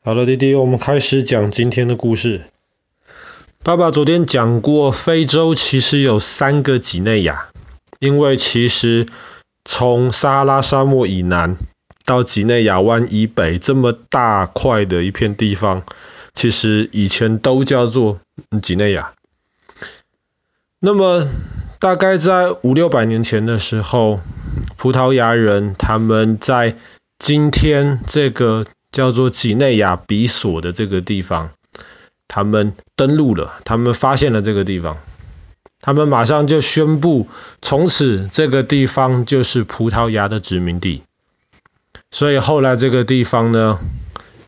好了，弟弟，我们开始讲今天的故事。爸爸昨天讲过，非洲其实有三个几内亚，因为其实从撒哈拉沙漠以南到几内亚湾以北这么大块的一片地方，其实以前都叫做几内亚。那么大概在五六百年前的时候，葡萄牙人他们在今天这个叫做几内亚比索的这个地方，他们登陆了，他们发现了这个地方，他们马上就宣布，从此这个地方就是葡萄牙的殖民地。所以后来这个地方呢，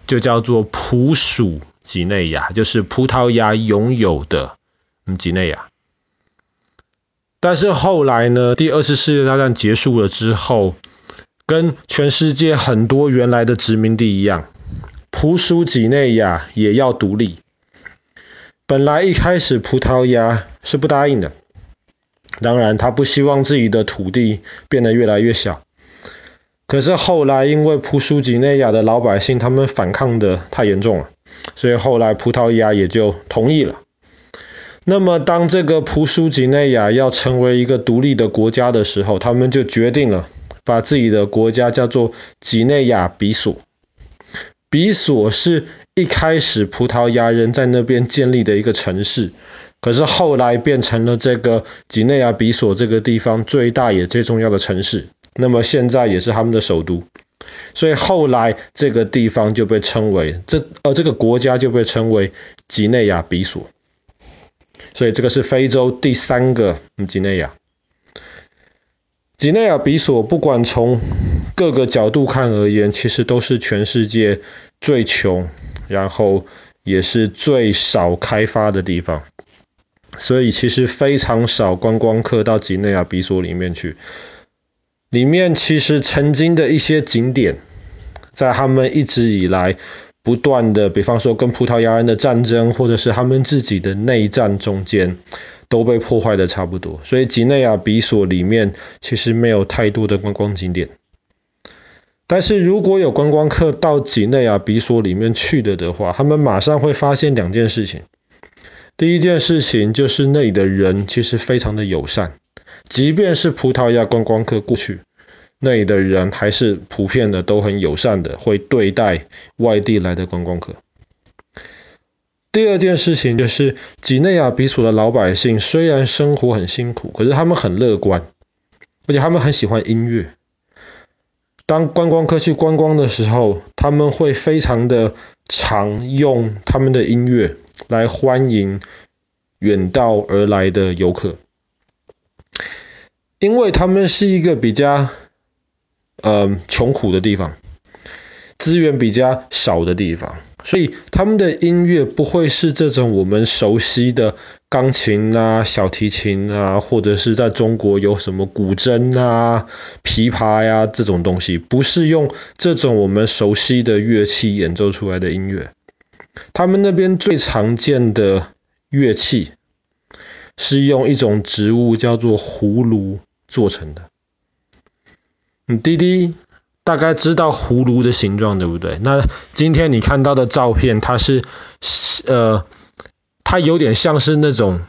就叫做葡属几内亚，就是葡萄牙拥有的几内亚。但是后来呢，第二次世界大战结束了之后，跟全世界很多原来的殖民地一样，葡属几内亚也要独立。本来一开始葡萄牙是不答应的，当然他不希望自己的土地变得越来越小。可是后来因为葡属几内亚的老百姓他们反抗的太严重了，所以后来葡萄牙也就同意了。那么当这个葡属几内亚要成为一个独立的国家的时候，他们就决定了。把自己的国家叫做几内亚比索，比索是一开始葡萄牙人在那边建立的一个城市，可是后来变成了这个几内亚比索这个地方最大也最重要的城市，那么现在也是他们的首都，所以后来这个地方就被称为这呃这个国家就被称为几内亚比索，所以这个是非洲第三个几内亚。几内亚比索不管从各个角度看而言，其实都是全世界最穷，然后也是最少开发的地方，所以其实非常少观光客到几内亚比索里面去。里面其实曾经的一些景点，在他们一直以来不断的，比方说跟葡萄牙人的战争，或者是他们自己的内战中间。都被破坏的差不多，所以几内亚比索里面其实没有太多的观光景点。但是如果有观光客到几内亚比索里面去的的话，他们马上会发现两件事情。第一件事情就是那里的人其实非常的友善，即便是葡萄牙观光客过去，那里的人还是普遍的都很友善的，会对待外地来的观光客。第二件事情就是，几内亚比索的老百姓虽然生活很辛苦，可是他们很乐观，而且他们很喜欢音乐。当观光客去观光的时候，他们会非常的常用他们的音乐来欢迎远道而来的游客，因为他们是一个比较呃穷苦的地方，资源比较少的地方。所以他们的音乐不会是这种我们熟悉的钢琴啊、小提琴啊，或者是在中国有什么古筝啊、琵琶呀、这种东西，不是用这种我们熟悉的乐器演奏出来的音乐。他们那边最常见的乐器是用一种植物叫做葫芦做成的。嗯，滴滴。大概知道葫芦的形状对不对？那今天你看到的照片，它是呃，它有点像是那种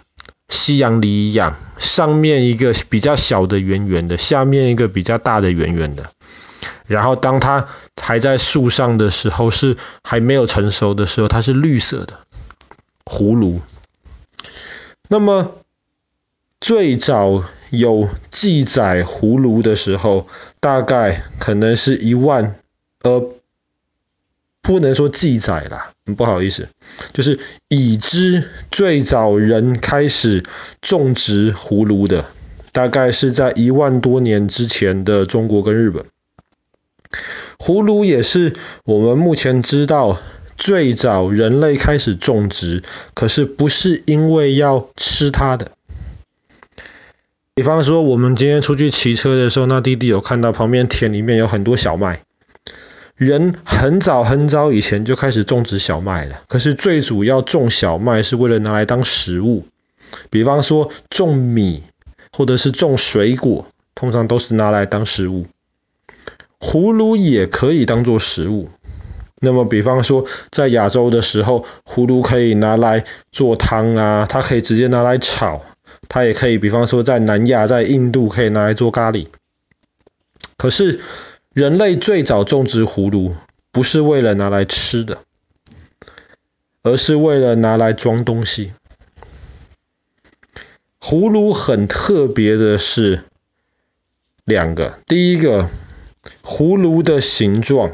西洋梨一样，上面一个比较小的圆圆的，下面一个比较大的圆圆的。然后当它还在树上的时候，是还没有成熟的时候，它是绿色的葫芦。那么最早有记载葫芦的时候，大概可能是一万，呃，不能说记载啦，不好意思，就是已知最早人开始种植葫芦的，大概是在一万多年之前的中国跟日本。葫芦也是我们目前知道最早人类开始种植，可是不是因为要吃它的。比方说，我们今天出去骑车的时候，那弟弟有看到旁边田里面有很多小麦。人很早很早以前就开始种植小麦了，可是最主要种小麦是为了拿来当食物。比方说种米或者是种水果，通常都是拿来当食物。葫芦也可以当做食物，那么，比方说在亚洲的时候，葫芦可以拿来做汤啊，它可以直接拿来炒，它也可以，比方说在南亚，在印度可以拿来做咖喱。可是人类最早种植葫芦，不是为了拿来吃的，而是为了拿来装东西。葫芦很特别的是两个，第一个，葫芦的形状。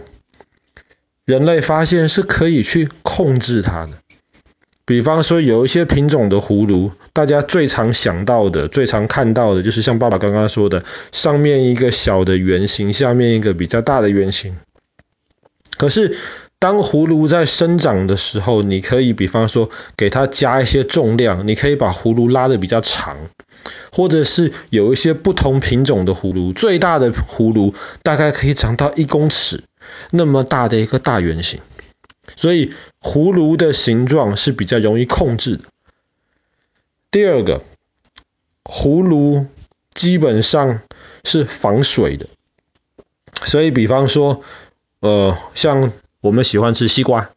人类发现是可以去控制它的，比方说有一些品种的葫芦，大家最常想到的、最常看到的就是像爸爸刚刚说的，上面一个小的圆形，下面一个比较大的圆形。可是当葫芦在生长的时候，你可以比方说给它加一些重量，你可以把葫芦拉得比较长，或者是有一些不同品种的葫芦，最大的葫芦大概可以长到一公尺。那么大的一个大圆形，所以葫芦的形状是比较容易控制的。第二个，葫芦基本上是防水的，所以比方说，呃，像我们喜欢吃西瓜，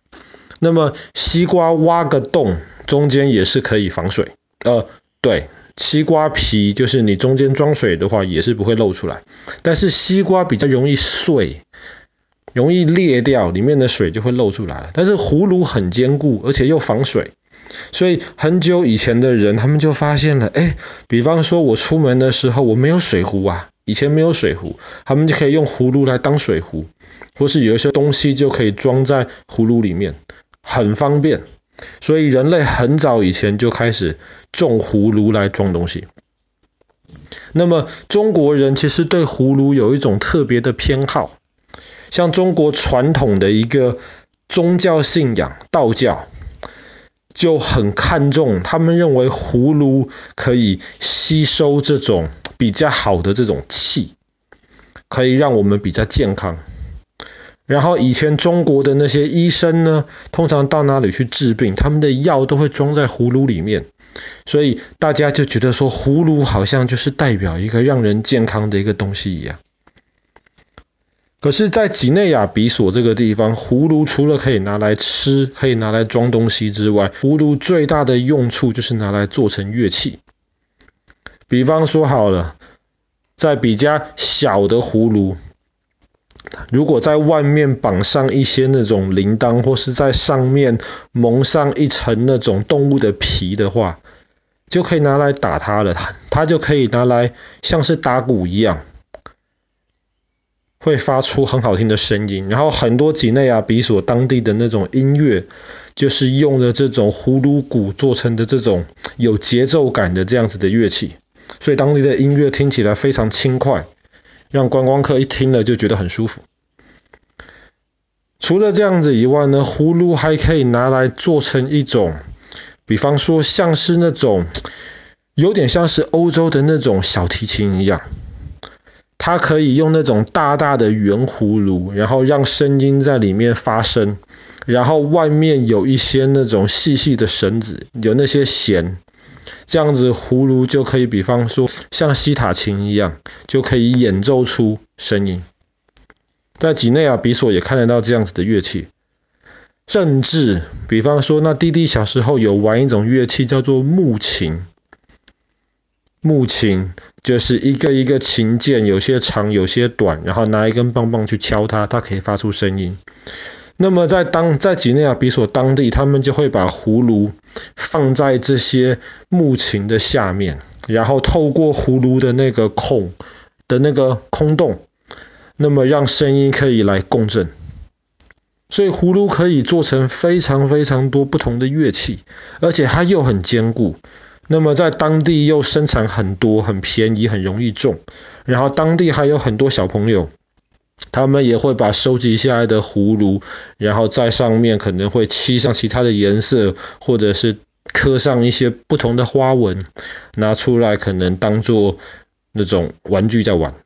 那么西瓜挖个洞，中间也是可以防水。呃，对，西瓜皮就是你中间装水的话，也是不会漏出来。但是西瓜比较容易碎。容易裂掉，里面的水就会漏出来。但是葫芦很坚固，而且又防水，所以很久以前的人他们就发现了，哎，比方说我出门的时候我没有水壶啊，以前没有水壶，他们就可以用葫芦来当水壶，或是有一些东西就可以装在葫芦里面，很方便。所以人类很早以前就开始种葫芦来装东西。那么中国人其实对葫芦有一种特别的偏好。像中国传统的一个宗教信仰，道教就很看重，他们认为葫芦可以吸收这种比较好的这种气，可以让我们比较健康。然后以前中国的那些医生呢，通常到哪里去治病，他们的药都会装在葫芦里面，所以大家就觉得说葫芦好像就是代表一个让人健康的一个东西一样。可是，在几内亚比索这个地方，葫芦除了可以拿来吃、可以拿来装东西之外，葫芦最大的用处就是拿来做成乐器。比方说好了，在比较小的葫芦，如果在外面绑上一些那种铃铛，或是在上面蒙上一层那种动物的皮的话，就可以拿来打它了。它它就可以拿来像是打鼓一样。会发出很好听的声音，然后很多几内亚比索当地的那种音乐，就是用的这种葫芦鼓做成的这种有节奏感的这样子的乐器，所以当地的音乐听起来非常轻快，让观光客一听了就觉得很舒服。除了这样子以外呢，葫芦还可以拿来做成一种，比方说像是那种有点像是欧洲的那种小提琴一样。它可以用那种大大的圆葫芦，然后让声音在里面发声，然后外面有一些那种细细的绳子，有那些弦，这样子葫芦就可以，比方说像西塔琴一样，就可以演奏出声音。在几内亚比索也看得到这样子的乐器，甚至比方说，那弟弟小时候有玩一种乐器叫做木琴。木琴就是一个一个琴键，有些长，有些短，然后拿一根棒棒去敲它，它可以发出声音。那么在当在几内亚比索当地，他们就会把葫芦放在这些木琴的下面，然后透过葫芦的那个孔的那个空洞，那么让声音可以来共振。所以葫芦可以做成非常非常多不同的乐器，而且它又很坚固。那么在当地又生产很多，很便宜，很容易种。然后当地还有很多小朋友，他们也会把收集下来的葫芦，然后在上面可能会漆上其他的颜色，或者是刻上一些不同的花纹，拿出来可能当做那种玩具在玩。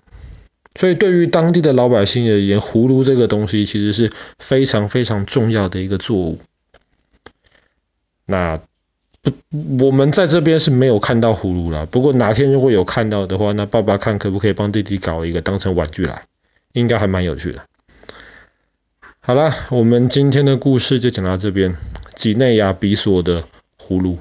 所以对于当地的老百姓而言，葫芦这个东西其实是非常非常重要的一个作物。那。不，我们在这边是没有看到葫芦啦。不过哪天如果有看到的话，那爸爸看可不可以帮弟弟搞一个当成玩具来，应该还蛮有趣的。好啦，我们今天的故事就讲到这边。几内亚比索的葫芦。